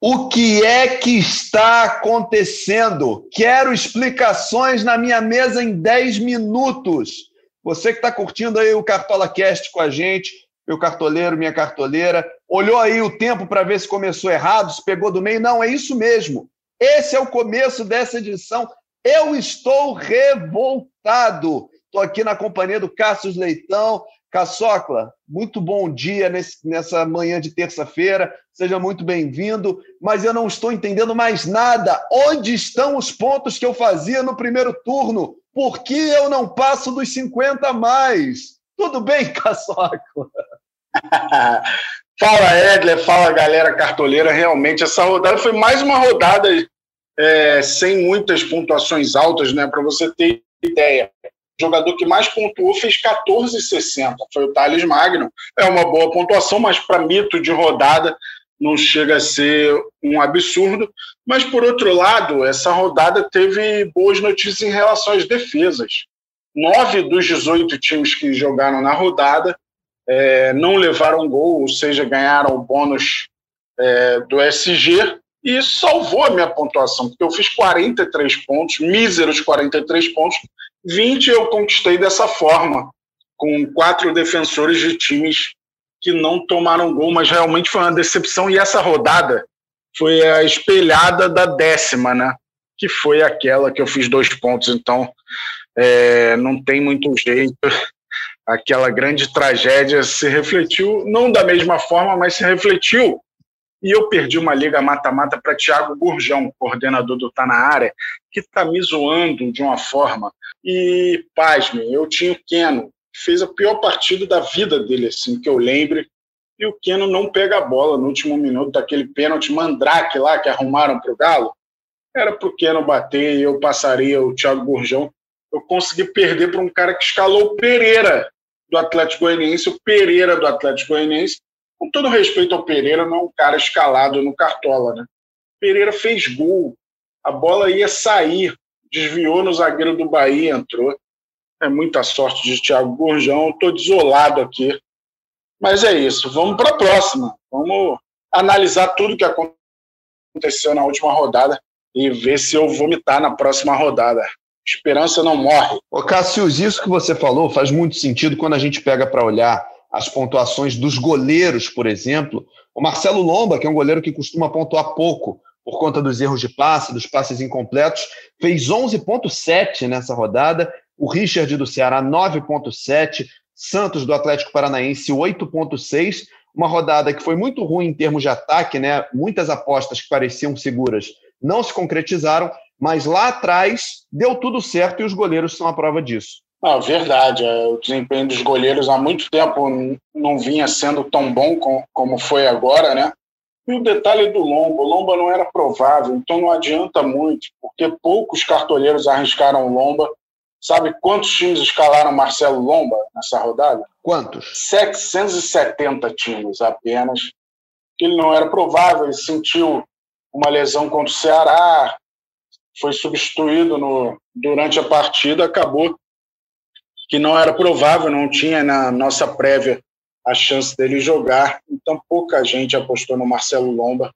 O que é que está acontecendo? Quero explicações na minha mesa em 10 minutos. Você que está curtindo aí o Cartola Cast com a gente, meu cartoleiro, minha cartoleira, olhou aí o tempo para ver se começou errado, se pegou do meio. Não, é isso mesmo. Esse é o começo dessa edição. Eu estou revoltado. Estou aqui na companhia do Cássio Leitão, Caçocla, muito bom dia nesse, nessa manhã de terça-feira, seja muito bem-vindo, mas eu não estou entendendo mais nada. Onde estão os pontos que eu fazia no primeiro turno? Por que eu não passo dos 50 mais? Tudo bem, Caçocla? fala, Edler, fala, galera cartoleira. Realmente, essa rodada foi mais uma rodada é, sem muitas pontuações altas, né? Para você ter ideia jogador que mais pontuou fez 14,60. Foi o Thales Magno. É uma boa pontuação, mas para mito de rodada não chega a ser um absurdo. Mas, por outro lado, essa rodada teve boas notícias em relação às defesas. Nove dos 18 times que jogaram na rodada é, não levaram gol, ou seja, ganharam o bônus é, do SG. E isso salvou a minha pontuação, porque eu fiz 43 pontos, míseros 43 pontos, 20 eu conquistei dessa forma, com quatro defensores de times que não tomaram gol, mas realmente foi uma decepção. E essa rodada foi a espelhada da décima, né? Que foi aquela que eu fiz dois pontos. Então, é, não tem muito jeito. Aquela grande tragédia se refletiu, não da mesma forma, mas se refletiu e eu perdi uma liga mata-mata para Thiago Gurjão, coordenador do Tá na Área, que está me zoando de uma forma. E, pasme, eu tinha o Keno, fez a pior partida da vida dele, assim, que eu lembre. E o Keno não pega a bola no último minuto daquele pênalti mandrake lá que arrumaram para o Galo. Era para o Keno bater e eu passaria o Thiago Gurjão. Eu consegui perder para um cara que escalou o Pereira do Atlético Goianiense, o Pereira do Atlético Goianiense, com todo respeito ao Pereira, não é um cara escalado no Cartola, né? Pereira fez gol, a bola ia sair, desviou no zagueiro do Bahia, entrou. É muita sorte de Thiago Gurjão, estou desolado aqui. Mas é isso, vamos para a próxima. Vamos analisar tudo que aconteceu na última rodada e ver se eu vomitar na próxima rodada. Esperança não morre. Ô, Cassius, isso que você falou faz muito sentido quando a gente pega para olhar as pontuações dos goleiros, por exemplo. O Marcelo Lomba, que é um goleiro que costuma pontuar pouco por conta dos erros de passe, dos passes incompletos, fez 11,7 nessa rodada. O Richard do Ceará, 9,7. Santos do Atlético Paranaense, 8,6. Uma rodada que foi muito ruim em termos de ataque, né? Muitas apostas que pareciam seguras não se concretizaram, mas lá atrás deu tudo certo e os goleiros são a prova disso. Não, verdade. É, o desempenho dos goleiros há muito tempo não vinha sendo tão bom como foi agora, né? E o detalhe do Lomba, o Lomba não era provável, então não adianta muito, porque poucos cartoleiros arriscaram o Lomba. Sabe quantos times escalaram Marcelo Lomba nessa rodada? Quantos? 770 times apenas. Ele não era provável, ele sentiu uma lesão contra o Ceará, foi substituído no, durante a partida, acabou que não era provável, não tinha na nossa prévia a chance dele jogar. Então pouca gente apostou no Marcelo Lomba.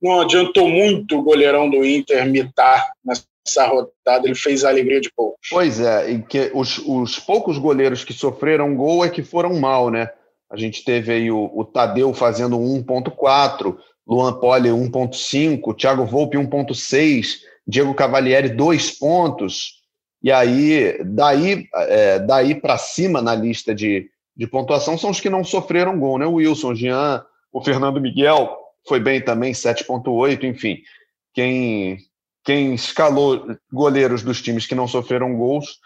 Não adiantou muito o goleirão do Inter mitar nessa rodada, ele fez a alegria de poucos. Pois é, e que os, os poucos goleiros que sofreram gol é que foram mal, né? A gente teve aí o, o Tadeu fazendo 1.4, Luan Poli 1.5, Thiago Volpe 1.6, Diego Cavalieri 2 pontos, e aí, daí, é, daí para cima na lista de, de pontuação são os que não sofreram gol, né? O Wilson, Jean, o Fernando Miguel foi bem também, 7,8, enfim. Quem, quem escalou goleiros dos times que não sofreram gols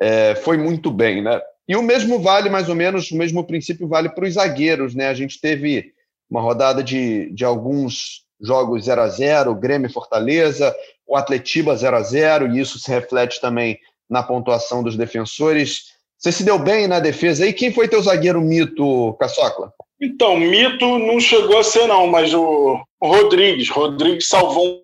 é, foi muito bem, né? E o mesmo vale, mais ou menos, o mesmo princípio vale para os zagueiros, né? A gente teve uma rodada de, de alguns jogos 0 a 0 Grêmio Fortaleza, o Atletiba 0 a 0 e isso se reflete também na pontuação dos defensores. Você se deu bem na defesa aí. Quem foi teu zagueiro mito, Caçocla? Então, mito não chegou a ser, não, mas o Rodrigues. Rodrigues salvou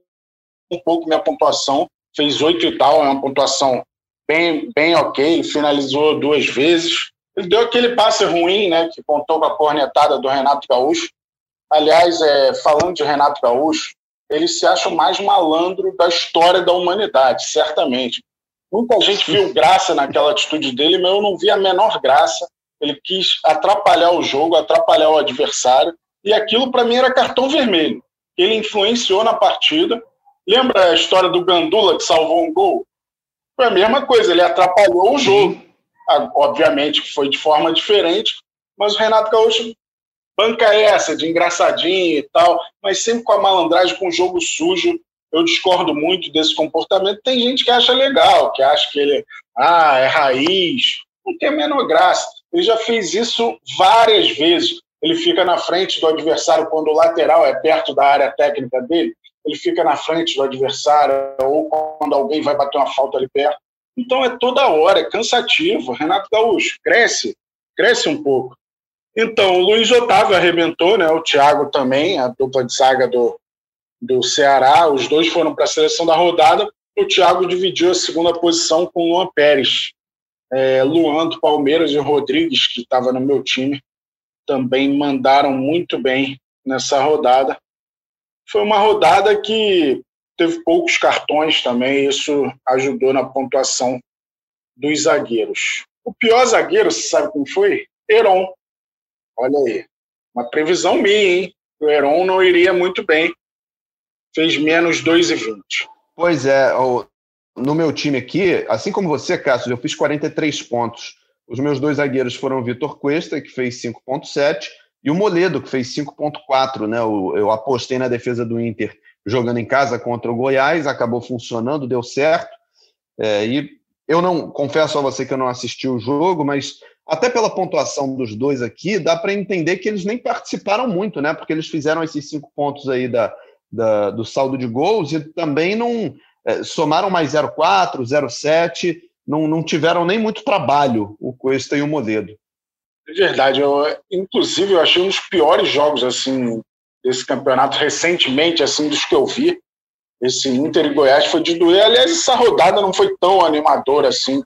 um pouco minha pontuação, fez oito e tal, é uma pontuação bem, bem ok, finalizou duas vezes. Ele deu aquele passe ruim, né, que contou com a cornetada do Renato Gaúcho. Aliás, é, falando de Renato Gaúcho, ele se acha o mais malandro da história da humanidade, certamente. Muita gente viu graça naquela atitude dele, mas eu não vi a menor graça. Ele quis atrapalhar o jogo, atrapalhar o adversário, e aquilo para mim era cartão vermelho. Ele influenciou na partida. Lembra a história do Gandula que salvou um gol? Foi a mesma coisa, ele atrapalhou o jogo. Obviamente foi de forma diferente, mas o Renato Gaúcho banca essa de engraçadinho e tal, mas sempre com a malandragem, com o jogo sujo, eu discordo muito desse comportamento. Tem gente que acha legal, que acha que ele ah, é raiz, não tem a menor graça. Ele já fez isso várias vezes. Ele fica na frente do adversário quando o lateral é perto da área técnica dele. Ele fica na frente do adversário ou quando alguém vai bater uma falta ali perto. Então é toda hora, é cansativo. Renato Gaúcho, cresce, cresce um pouco. Então, o Luiz Otávio arrebentou, né? o Thiago também, a dupla de saga do, do Ceará, os dois foram para a seleção da rodada. O Thiago dividiu a segunda posição com o Luan Pérez. É, Luan do Palmeiras e Rodrigues, que estava no meu time, também mandaram muito bem nessa rodada. Foi uma rodada que teve poucos cartões também, isso ajudou na pontuação dos zagueiros. O pior zagueiro, você sabe quem foi? Heron. Olha aí, uma previsão minha, hein? O Heron não iria muito bem fez menos 2,20. Pois é, no meu time aqui, assim como você, Cássio, eu fiz 43 pontos. Os meus dois zagueiros foram o Vitor Cuesta, que fez 5,7, e o Moledo, que fez 5,4. Né? Eu apostei na defesa do Inter jogando em casa contra o Goiás, acabou funcionando, deu certo. É, e eu não confesso a você que eu não assisti o jogo, mas até pela pontuação dos dois aqui, dá para entender que eles nem participaram muito, né? Porque eles fizeram esses cinco pontos aí da, da, do saldo de gols e também não é, somaram mais 0,4, 0,7, não, não tiveram nem muito trabalho o Cuesta e o Moledo. É verdade, eu, inclusive eu achei um dos piores jogos assim desse campeonato recentemente, assim dos que eu vi. Esse Inter e Goiás foi de doer. Aliás, essa rodada não foi tão animadora assim.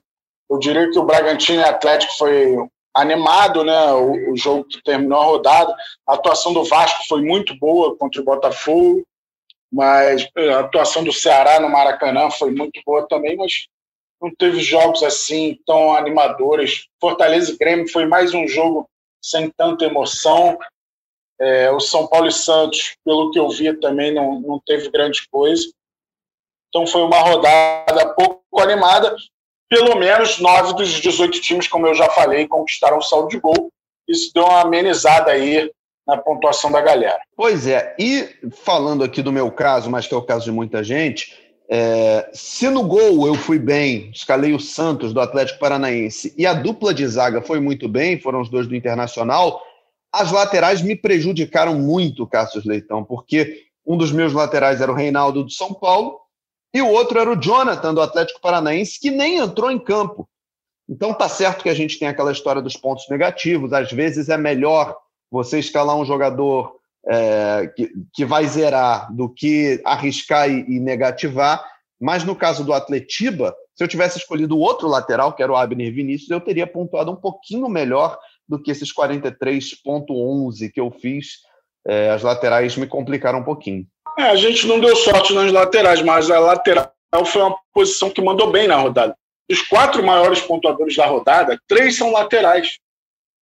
Eu diria que o Bragantino e Atlético foi animado, né? O, o, jogo que terminou a rodada. A atuação do Vasco foi muito boa contra o Botafogo mas a atuação do Ceará no Maracanã foi muito boa também, mas não teve jogos assim tão animadores. Fortaleza e Grêmio foi mais um jogo sem tanta emoção. É, o São Paulo e Santos, pelo que eu vi, também não, não teve grande coisa. Então foi uma rodada pouco animada. Pelo menos nove dos 18 times, como eu já falei, conquistaram o saldo de gol. Isso deu uma amenizada aí na pontuação da galera. Pois é, e falando aqui do meu caso, mas que é o caso de muita gente, é, se no gol eu fui bem, escalei o Santos do Atlético Paranaense e a dupla de zaga foi muito bem, foram os dois do Internacional, as laterais me prejudicaram muito, Cássio Leitão, porque um dos meus laterais era o Reinaldo do São Paulo e o outro era o Jonathan do Atlético Paranaense, que nem entrou em campo. Então tá certo que a gente tem aquela história dos pontos negativos, às vezes é melhor você escalar um jogador é, que, que vai zerar do que arriscar e, e, negativar. Mas no caso do Atletiba, se eu tivesse escolhido o outro lateral, que era o Abner Vinícius, eu teria pontuado um pouquinho melhor do que esses 43,11 que eu fiz. É, as laterais me complicaram um pouquinho. É, a gente não deu sorte nas laterais, mas a lateral foi uma posição que mandou bem na rodada. Os quatro maiores pontuadores da rodada, três são laterais.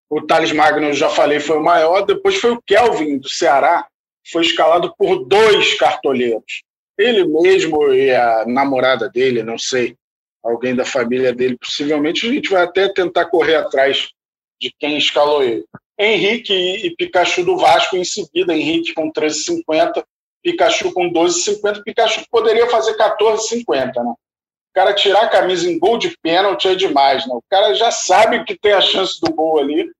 O Thales Magno, eu já falei, foi o maior. Depois foi o Kelvin, do Ceará, foi escalado por dois cartoleiros. Ele mesmo e a namorada dele, não sei, alguém da família dele, possivelmente. A gente vai até tentar correr atrás de quem escalou ele. Henrique e Pikachu do Vasco em seguida. Henrique com 13,50, Pikachu com 12,50. Pikachu poderia fazer 14,50, né? O cara tirar a camisa em gol de pênalti é demais, né? O cara já sabe que tem a chance do gol ali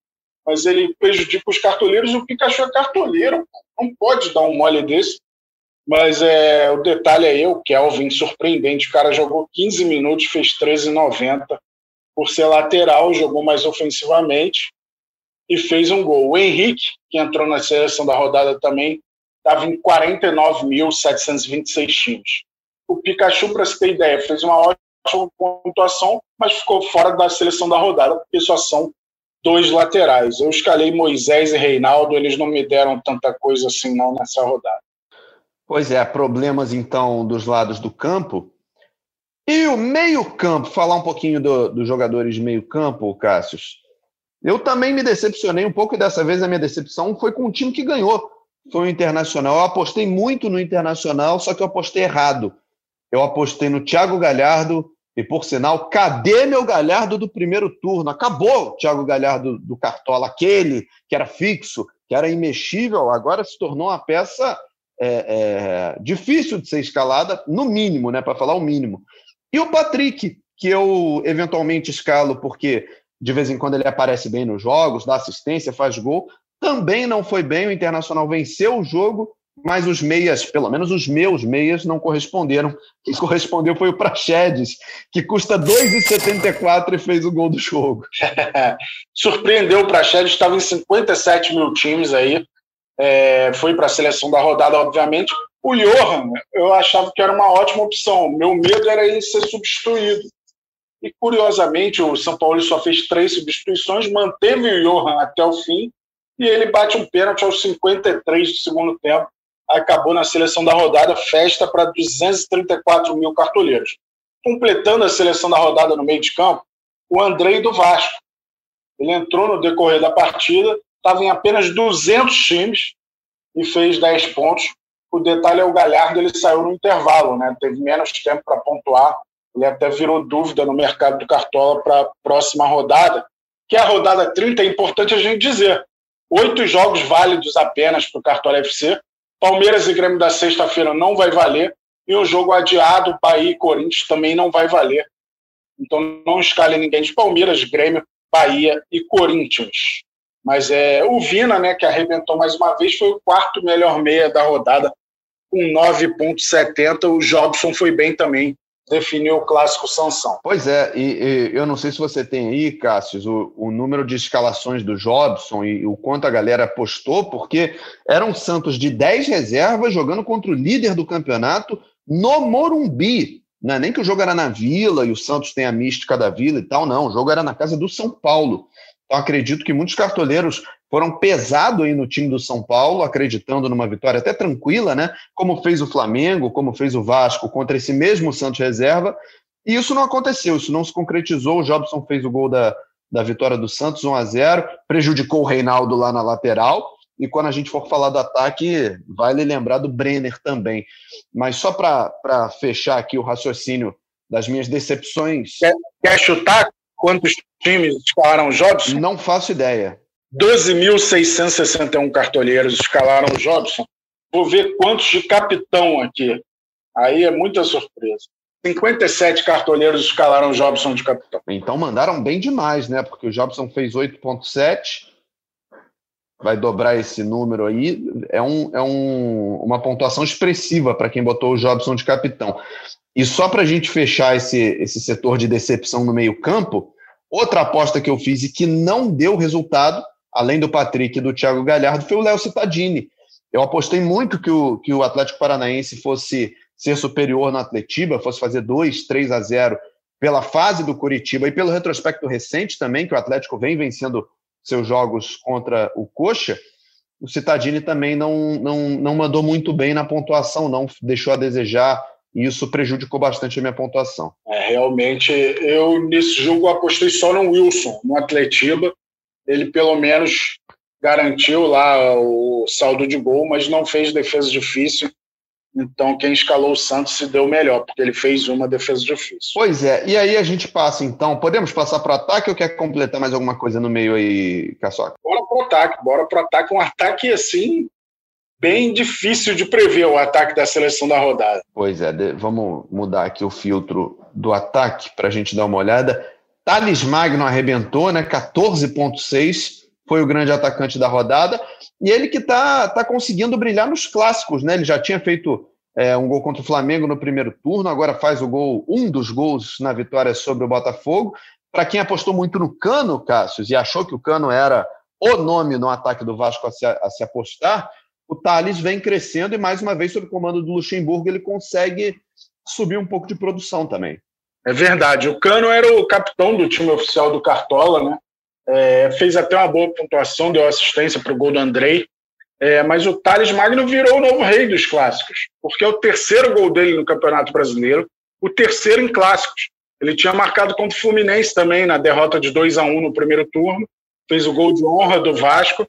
mas ele prejudica os cartoleiros. O Pikachu é cartoleiro, não pode dar um mole desse. Mas é, o detalhe aí, o Kelvin, surpreendente. O cara jogou 15 minutos, fez 13,90 por ser lateral, jogou mais ofensivamente e fez um gol. O Henrique, que entrou na seleção da rodada também, estava em 49.726 times. O Pikachu, para você ter ideia, fez uma ótima pontuação, mas ficou fora da seleção da rodada, porque só são dois laterais. Eu escalei Moisés e Reinaldo, eles não me deram tanta coisa assim não nessa rodada. Pois é, problemas então dos lados do campo. E o meio-campo, falar um pouquinho do, dos jogadores de meio-campo, Cássius. Eu também me decepcionei um pouco, e dessa vez a minha decepção foi com o time que ganhou. Foi o Internacional. Eu apostei muito no Internacional, só que eu apostei errado. Eu apostei no Thiago Galhardo, e por sinal, cadê meu Galhardo do primeiro turno? Acabou o Thiago Galhardo do Cartola, aquele que era fixo, que era imexível, agora se tornou uma peça é, é, difícil de ser escalada, no mínimo, né, para falar o mínimo. E o Patrick, que eu eventualmente escalo porque de vez em quando ele aparece bem nos jogos, dá assistência, faz gol, também não foi bem. O Internacional venceu o jogo, mas os meias, pelo menos os meus meias, não corresponderam. Quem correspondeu foi o Praxedes, que custa 2,74 e fez o gol do jogo. Surpreendeu o Praxedes, estava em 57 mil times aí, é, foi para a seleção da rodada, obviamente. O Johan, eu achava que era uma ótima opção. Meu medo era ele ser substituído. E, curiosamente, o São Paulo só fez três substituições, manteve o Johan até o fim, e ele bate um pênalti aos 53 do segundo tempo. Acabou na seleção da rodada, festa para 234 mil cartoleiros. Completando a seleção da rodada no meio de campo, o Andrei do Vasco. Ele entrou no decorrer da partida, estava em apenas 200 times e fez 10 pontos. O detalhe é o Galhardo, ele saiu no intervalo, né? teve menos tempo para pontuar. Ele até virou dúvida no mercado do Cartola para a próxima rodada, que é a rodada 30, é importante a gente dizer. Oito jogos válidos apenas para o Cartola FC. Palmeiras e Grêmio da sexta-feira não vai valer. E o jogo adiado, Bahia e Corinthians, também não vai valer. Então não escale ninguém de Palmeiras, Grêmio, Bahia e Corinthians. Mas é, o Vina, né, que arrebentou mais uma vez, foi o quarto melhor meia da rodada, com 9,70. O Jobson foi bem também, definiu o clássico Sansão. Pois é, e, e, eu não sei se você tem aí, Cássio, o, o, número de escalações do Jobson e o quanto a galera apostou, porque eram Santos de 10 reservas jogando contra o líder do campeonato no Morumbi. Não é nem que o jogo era na Vila e o Santos tem a mística da Vila e tal, não. O jogo era na casa do São Paulo. Então, acredito que muitos cartoleiros foram pesados aí no time do São Paulo, acreditando numa vitória até tranquila, né? Como fez o Flamengo, como fez o Vasco contra esse mesmo Santos reserva. E isso não aconteceu, isso não se concretizou. O Jobson fez o gol da, da vitória do Santos, 1 a 0 prejudicou o Reinaldo lá na lateral. E quando a gente for falar do ataque, vale lembrar do Brenner também. Mas só para fechar aqui o raciocínio das minhas decepções. Quer, quer chutar quantos times escalaram o Jobson? Não faço ideia. 12.661 cartoleiros escalaram o Jobson. Vou ver quantos de capitão aqui. Aí é muita surpresa. 57 cartoleiros escalaram o Jobson de capitão. Então mandaram bem demais, né? Porque o Jobson fez 8,7. Vai dobrar esse número aí. É, um, é um, uma pontuação expressiva para quem botou o Jobson de capitão. E só para a gente fechar esse, esse setor de decepção no meio-campo, outra aposta que eu fiz e que não deu resultado, além do Patrick e do Thiago Galhardo, foi o Léo Cittadini. Eu apostei muito que o, que o Atlético Paranaense fosse ser superior no Atletiba, fosse fazer 2, 3 a 0 pela fase do Curitiba e pelo retrospecto recente também, que o Atlético vem vencendo seus jogos contra o Coxa. O Cittadini também não, não, não mandou muito bem na pontuação, não deixou a desejar e isso prejudicou bastante a minha pontuação. É, realmente, eu nesse jogo apostei só no Wilson, no Atletiba. Ele pelo menos garantiu lá o saldo de gol, mas não fez defesa difícil. Então, quem escalou o Santos se deu melhor, porque ele fez uma defesa difícil. Pois é, e aí a gente passa então. Podemos passar para o ataque ou quer completar mais alguma coisa no meio aí, Caçoca? Bora para o ataque, bora para o ataque. Um ataque assim, bem difícil de prever o ataque da seleção da rodada. Pois é, vamos mudar aqui o filtro do ataque para a gente dar uma olhada. Thales Magno arrebentou, né? 14,6 foi o grande atacante da rodada. E ele que está tá conseguindo brilhar nos clássicos, né? Ele já tinha feito é, um gol contra o Flamengo no primeiro turno, agora faz o gol, um dos gols na vitória sobre o Botafogo. Para quem apostou muito no Cano, Cássio, e achou que o Cano era o nome no ataque do Vasco a se, a se apostar, o Thales vem crescendo e, mais uma vez, sob o comando do Luxemburgo, ele consegue subir um pouco de produção também. É verdade. O Cano era o capitão do time oficial do Cartola, né? É, fez até uma boa pontuação, deu assistência para o gol do Andrei. É, mas o Thales Magno virou o novo rei dos clássicos, porque é o terceiro gol dele no Campeonato Brasileiro, o terceiro em clássicos. Ele tinha marcado contra o Fluminense também, na derrota de 2 a 1 no primeiro turno, fez o gol de honra do Vasco,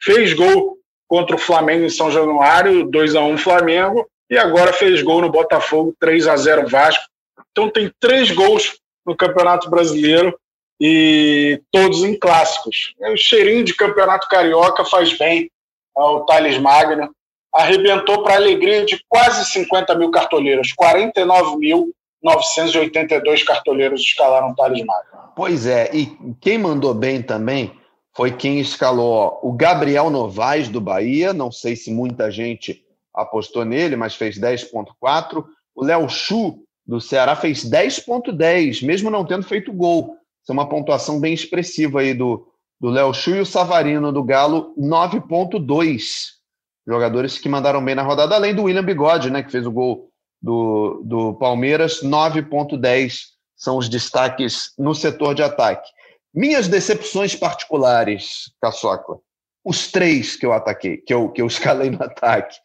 fez gol contra o Flamengo em São Januário, 2 a 1 Flamengo, e agora fez gol no Botafogo, 3 a 0 Vasco. Então tem três gols no Campeonato Brasileiro e todos em clássicos. O cheirinho de Campeonato Carioca faz bem ao Thales Magno. Arrebentou para a alegria de quase 50 mil cartoleiros, 49.982 cartoleiros escalaram o Thales Magno. Pois é, e quem mandou bem também foi quem escalou o Gabriel Novaes do Bahia, não sei se muita gente apostou nele, mas fez 10.4. O Léo Chu do Ceará fez 10.10, mesmo não tendo feito gol. Isso é uma pontuação bem expressiva aí do, do Léo Chu e o Savarino do Galo, 9.2. Jogadores que mandaram bem na rodada, além do William Bigode, né, que fez o gol do, do Palmeiras, 9.10 são os destaques no setor de ataque. Minhas decepções particulares, Caçocla. Os três que eu ataquei, que eu, que eu escalei no ataque.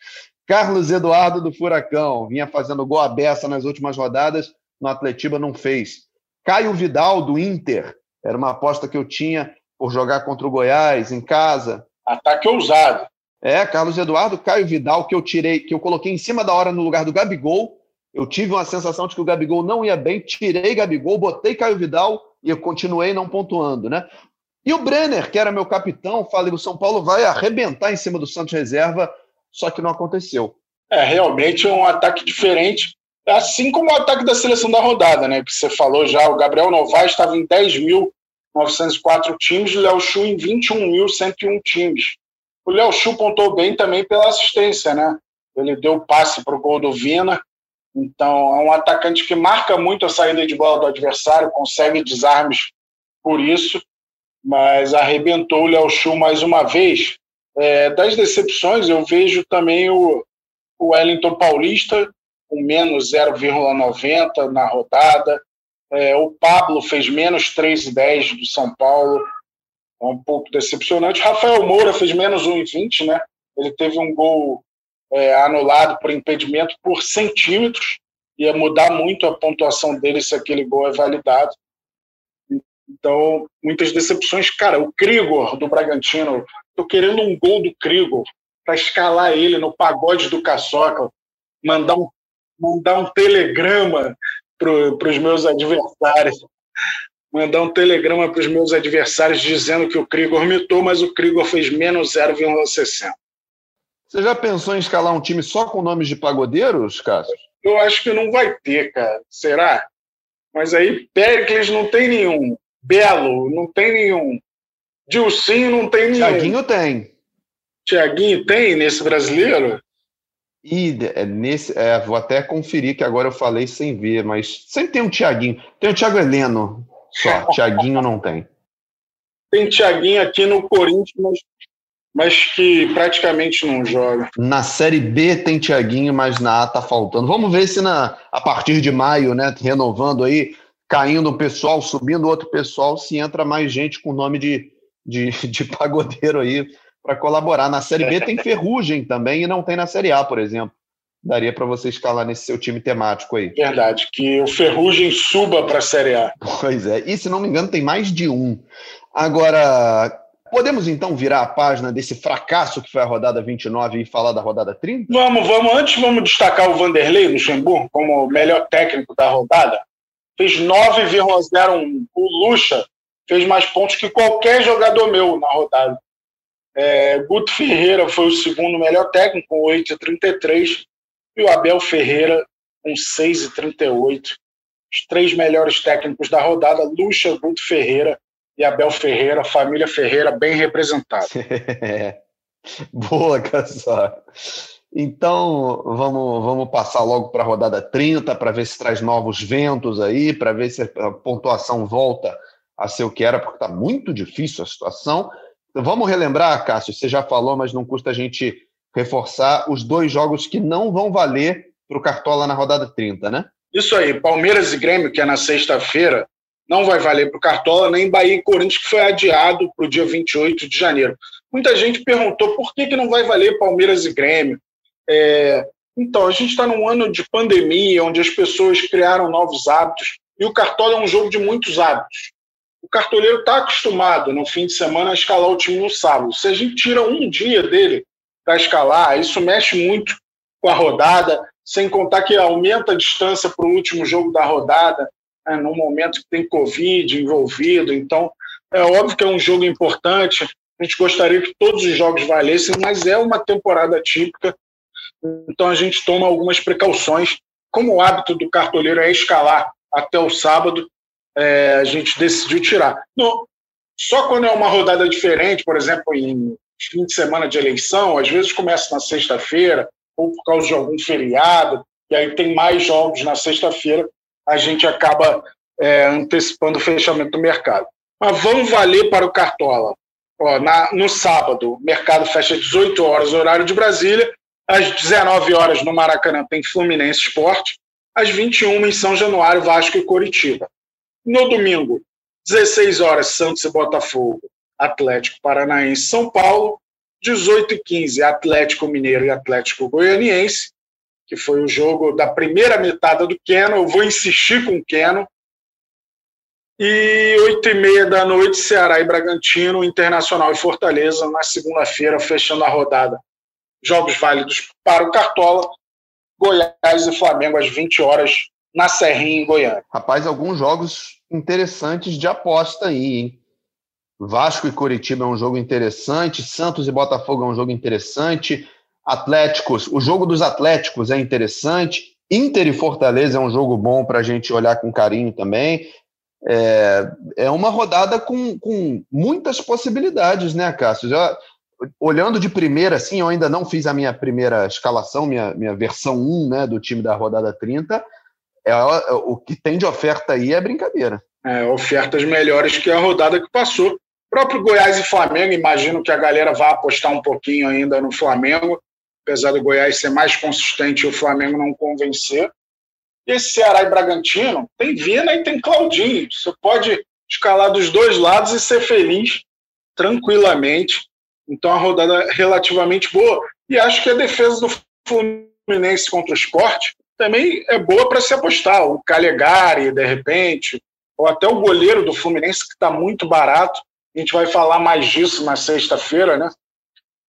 Carlos Eduardo do Furacão, vinha fazendo gol à beça nas últimas rodadas, no Atletiba não fez. Caio Vidal do Inter, era uma aposta que eu tinha por jogar contra o Goiás em casa. Ataque ousado. É, Carlos Eduardo, Caio Vidal, que eu tirei, que eu coloquei em cima da hora no lugar do Gabigol. Eu tive uma sensação de que o Gabigol não ia bem, tirei Gabigol, botei Caio Vidal e eu continuei não pontuando, né? E o Brenner, que era meu capitão, falei, o São Paulo vai arrebentar em cima do Santos Reserva, só que não aconteceu. É, realmente é um ataque diferente, assim como o ataque da seleção da rodada, né? Que você falou já, o Gabriel Novaes estava em 10.904 times, o Léo Chu em 21.101 times. O Léo Chu pontou bem também pela assistência, né? Ele deu passe para o gol do Vina, então, é um atacante que marca muito a saída de bola do adversário, consegue desarmes por isso, mas arrebentou o Léo Chu mais uma vez. É, das decepções, eu vejo também o, o Wellington Paulista, com menos 0,90 na rodada. É, o Pablo fez menos 3,10 do São Paulo, é um pouco decepcionante. Rafael Moura fez menos 1,20, né? Ele teve um gol é, anulado por impedimento por centímetros, ia mudar muito a pontuação dele se aquele gol é validado. Então, muitas decepções. Cara, o Krigor do Bragantino, tô querendo um gol do Krigor para escalar ele no pagode do Caçoca, mandar um, mandar um telegrama para os meus adversários. Mandar um telegrama para os meus adversários dizendo que o Krigor mitou, mas o Krigor fez menos 0,60. Você já pensou em escalar um time só com nomes de pagodeiros, Cássio? Eu acho que não vai ter, cara. Será? Mas aí Péricles não tem nenhum. Belo não tem nenhum. Dilcinho não tem nenhum. Tiaguinho tem. Tiaguinho tem nesse brasileiro? E é nesse, é, vou até conferir que agora eu falei sem ver, mas sempre tem um Tiaguinho. Tem o Thiago Heleno só. Tiaguinho não tem. Tem Tiaguinho aqui no Corinthians, mas mas que praticamente não joga. Na Série B tem Tiaguinho, mas na A tá faltando. Vamos ver se na, a partir de maio, né, renovando aí, caindo um pessoal, subindo outro pessoal, se entra mais gente com nome de, de, de pagodeiro aí para colaborar. Na Série B tem Ferrugem também e não tem na Série A, por exemplo. Daria para você escalar nesse seu time temático aí. Verdade, que o Ferrugem suba para a Série A. Pois é, e se não me engano tem mais de um. Agora, Podemos então virar a página desse fracasso que foi a rodada 29 e falar da rodada 30? Vamos, vamos. Antes, vamos destacar o Vanderlei Luxemburgo como o melhor técnico da rodada. Fez 9,01. O Lucha fez mais pontos que qualquer jogador meu na rodada. É, Guto Ferreira foi o segundo melhor técnico, com 8,33. E o Abel Ferreira com 6,38. Os três melhores técnicos da rodada, Lucha, Guto Ferreira e Abel Ferreira, família Ferreira bem representada. Boa, Caçar. Então, vamos, vamos passar logo para a rodada 30, para ver se traz novos ventos aí, para ver se a pontuação volta a ser o que era, porque está muito difícil a situação. Vamos relembrar, Cássio, você já falou, mas não custa a gente reforçar os dois jogos que não vão valer para o Cartola na rodada 30, né? Isso aí, Palmeiras e Grêmio, que é na sexta-feira, não vai valer para o Cartola, nem Bahia e Corinthians, que foi adiado para o dia 28 de janeiro. Muita gente perguntou por que, que não vai valer Palmeiras e Grêmio. É, então, a gente está num ano de pandemia, onde as pessoas criaram novos hábitos, e o Cartola é um jogo de muitos hábitos. O cartoleiro está acostumado, no fim de semana, a escalar o time no sábado. Se a gente tira um dia dele para escalar, isso mexe muito com a rodada, sem contar que aumenta a distância para o último jogo da rodada, né, num momento que tem Covid envolvido. Então, é óbvio que é um jogo importante, a gente gostaria que todos os jogos valessem, mas é uma temporada típica então a gente toma algumas precauções. Como o hábito do cartoleiro é escalar até o sábado, é, a gente decidiu tirar. Só quando é uma rodada diferente, por exemplo, em fim de semana de eleição, às vezes começa na sexta-feira, ou por causa de algum feriado, e aí tem mais jogos na sexta-feira, a gente acaba é, antecipando o fechamento do mercado. Mas vamos valer para o Cartola. Ó, na, no sábado, o mercado fecha às 18 horas, horário de Brasília, às 19 horas no Maracanã tem Fluminense Esporte. Às 21 em São Januário, Vasco e Coritiba. No domingo, 16 horas, Santos e Botafogo, Atlético Paranaense São Paulo. 18 e 15, Atlético Mineiro e Atlético Goianiense, que foi o jogo da primeira metade do Keno. Eu vou insistir com o Keno. E 8 e meia da noite, Ceará e Bragantino, Internacional e Fortaleza, na segunda-feira, fechando a rodada jogos válidos para o Cartola, Goiás e Flamengo às 20 horas na Serrinha, em Goiânia. Rapaz, alguns jogos interessantes de aposta aí, hein? Vasco e Curitiba é um jogo interessante, Santos e Botafogo é um jogo interessante, Atléticos, o jogo dos Atléticos é interessante, Inter e Fortaleza é um jogo bom para a gente olhar com carinho também. É, é uma rodada com, com muitas possibilidades, né, Cássio? Já, olhando de primeira, assim, eu ainda não fiz a minha primeira escalação, minha, minha versão 1 né, do time da rodada 30. É, o que tem de oferta aí é brincadeira. É, ofertas melhores que a rodada que passou. Próprio Goiás e Flamengo, imagino que a galera vá apostar um pouquinho ainda no Flamengo, apesar do Goiás ser mais consistente e o Flamengo não convencer. E esse Ceará e Bragantino tem Vina e tem Claudinho. Você pode escalar dos dois lados e ser feliz tranquilamente. Então, a rodada relativamente boa. E acho que a defesa do Fluminense contra o esporte também é boa para se apostar. O Calegari, de repente, ou até o goleiro do Fluminense, que está muito barato. A gente vai falar mais disso na sexta-feira, né?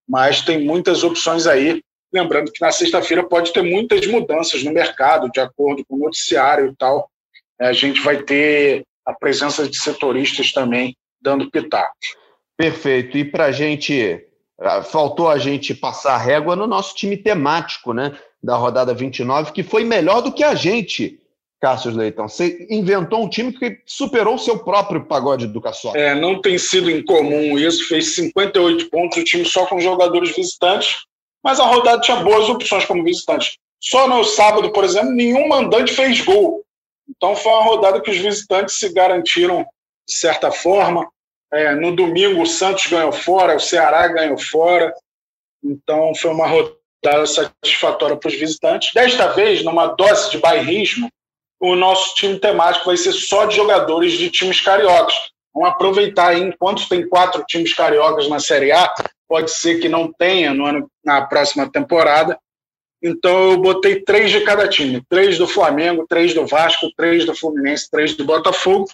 Mas tem muitas opções aí. Lembrando que na sexta-feira pode ter muitas mudanças no mercado, de acordo com o noticiário e tal. A gente vai ter a presença de setoristas também dando pitacos. Perfeito. E para a gente, ah, faltou a gente passar a régua no nosso time temático, né? Da rodada 29, que foi melhor do que a gente, Cássio Leitão. Você inventou um time que superou o seu próprio pagode do Caçola. É, não tem sido incomum isso. Fez 58 pontos, o time só com jogadores visitantes, mas a rodada tinha boas opções como visitantes. Só no sábado, por exemplo, nenhum mandante fez gol. Então foi uma rodada que os visitantes se garantiram de certa forma. É, no domingo, o Santos ganhou fora, o Ceará ganhou fora. Então, foi uma rodada satisfatória para os visitantes. Desta vez, numa dose de bairrismo, o nosso time temático vai ser só de jogadores de times cariocas. Vamos aproveitar aí, enquanto tem quatro times cariocas na Série A, pode ser que não tenha no ano, na próxima temporada. Então eu botei três de cada time: três do Flamengo, três do Vasco, três do Fluminense, três do Botafogo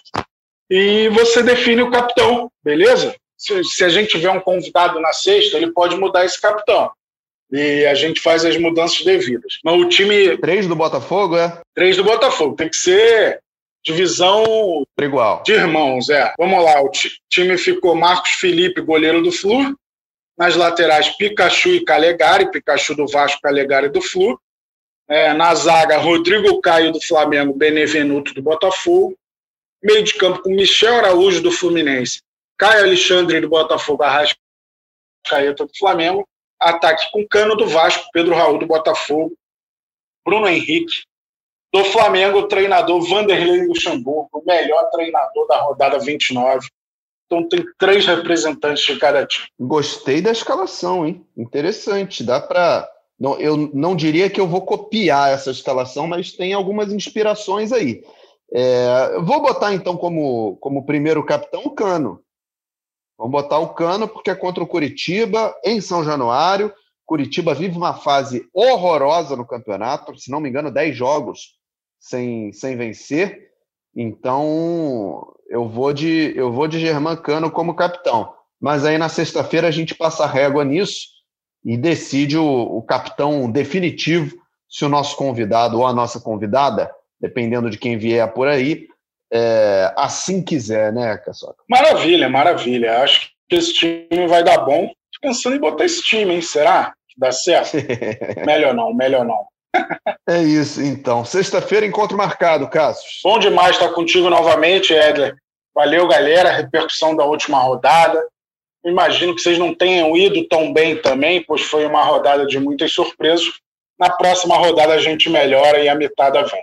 e você define o capitão, beleza? Se, se, a gente tiver um convidado na sexta, ele pode mudar esse capitão. E a gente faz as mudanças devidas. Mas o time. Três do Botafogo, é? Três do Botafogo. Tem que ser divisão Igual. de irmãos, é. Vamos lá, o time ficou Marcos Felipe, goleiro do Flu. Nas laterais, Pikachu e Calegari, Pikachu do Vasco, Calegari do Flu. É, na zaga, Rodrigo Caio do Flamengo, Benevenuto do Botafogo. Meio de campo com Michel Araújo do Fluminense, Caio Alexandre do Botafogo, Arrascaeta do Flamengo. Ataque com Cano do Vasco, Pedro Raul do Botafogo, Bruno Henrique. Do Flamengo, o treinador Vanderlei Luxemburgo, o melhor treinador da rodada 29. Então tem três representantes de cada time. Gostei da escalação, hein? Interessante. Dá para. Não, eu não diria que eu vou copiar essa escalação, mas tem algumas inspirações aí. É, vou botar então como, como primeiro capitão o Cano. Vamos botar o Cano, porque é contra o Curitiba, em São Januário. Curitiba vive uma fase horrorosa no campeonato, se não me engano, 10 jogos sem, sem vencer. Então, eu vou de eu vou de Germán Cano como capitão. Mas aí na sexta-feira a gente passa régua nisso e decide o, o, capitão definitivo se o nosso convidado ou a nossa convidada, dependendo de quem vier por aí, é, assim quiser, né, Caçoca? Maravilha, maravilha. Acho que esse time vai dar bom. Tô pensando em botar esse time, hein? Será que dá certo? melhor não, melhor não. é isso, então. Sexta-feira, encontro marcado, Cassius. Bom demais estar contigo novamente, Edler. Valeu, galera. Repercussão da última rodada. Imagino que vocês não tenham ido tão bem também, pois foi uma rodada de muitas surpresas. Na próxima rodada a gente melhora e a mitada vem.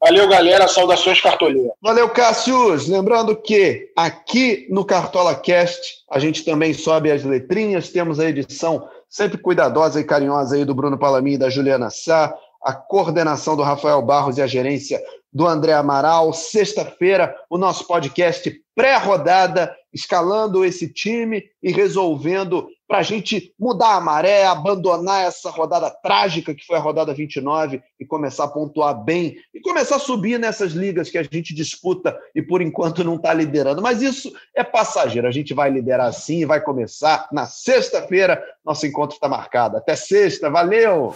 Valeu, galera. Saudações, Cartoleira. Valeu, Cassius. Lembrando que aqui no Cartola Cast a gente também sobe as letrinhas. Temos a edição sempre cuidadosa e carinhosa aí do Bruno Palamin e da Juliana Sá, a coordenação do Rafael Barros e a gerência do André Amaral. Sexta-feira, o nosso podcast pré-rodada, escalando esse time e resolvendo para a gente mudar a maré, abandonar essa rodada trágica que foi a rodada 29 e começar a pontuar bem e começar a subir nessas ligas que a gente disputa e por enquanto não está liderando. Mas isso é passageiro, a gente vai liderar sim vai começar na sexta-feira. Nosso encontro está marcado. Até sexta, valeu!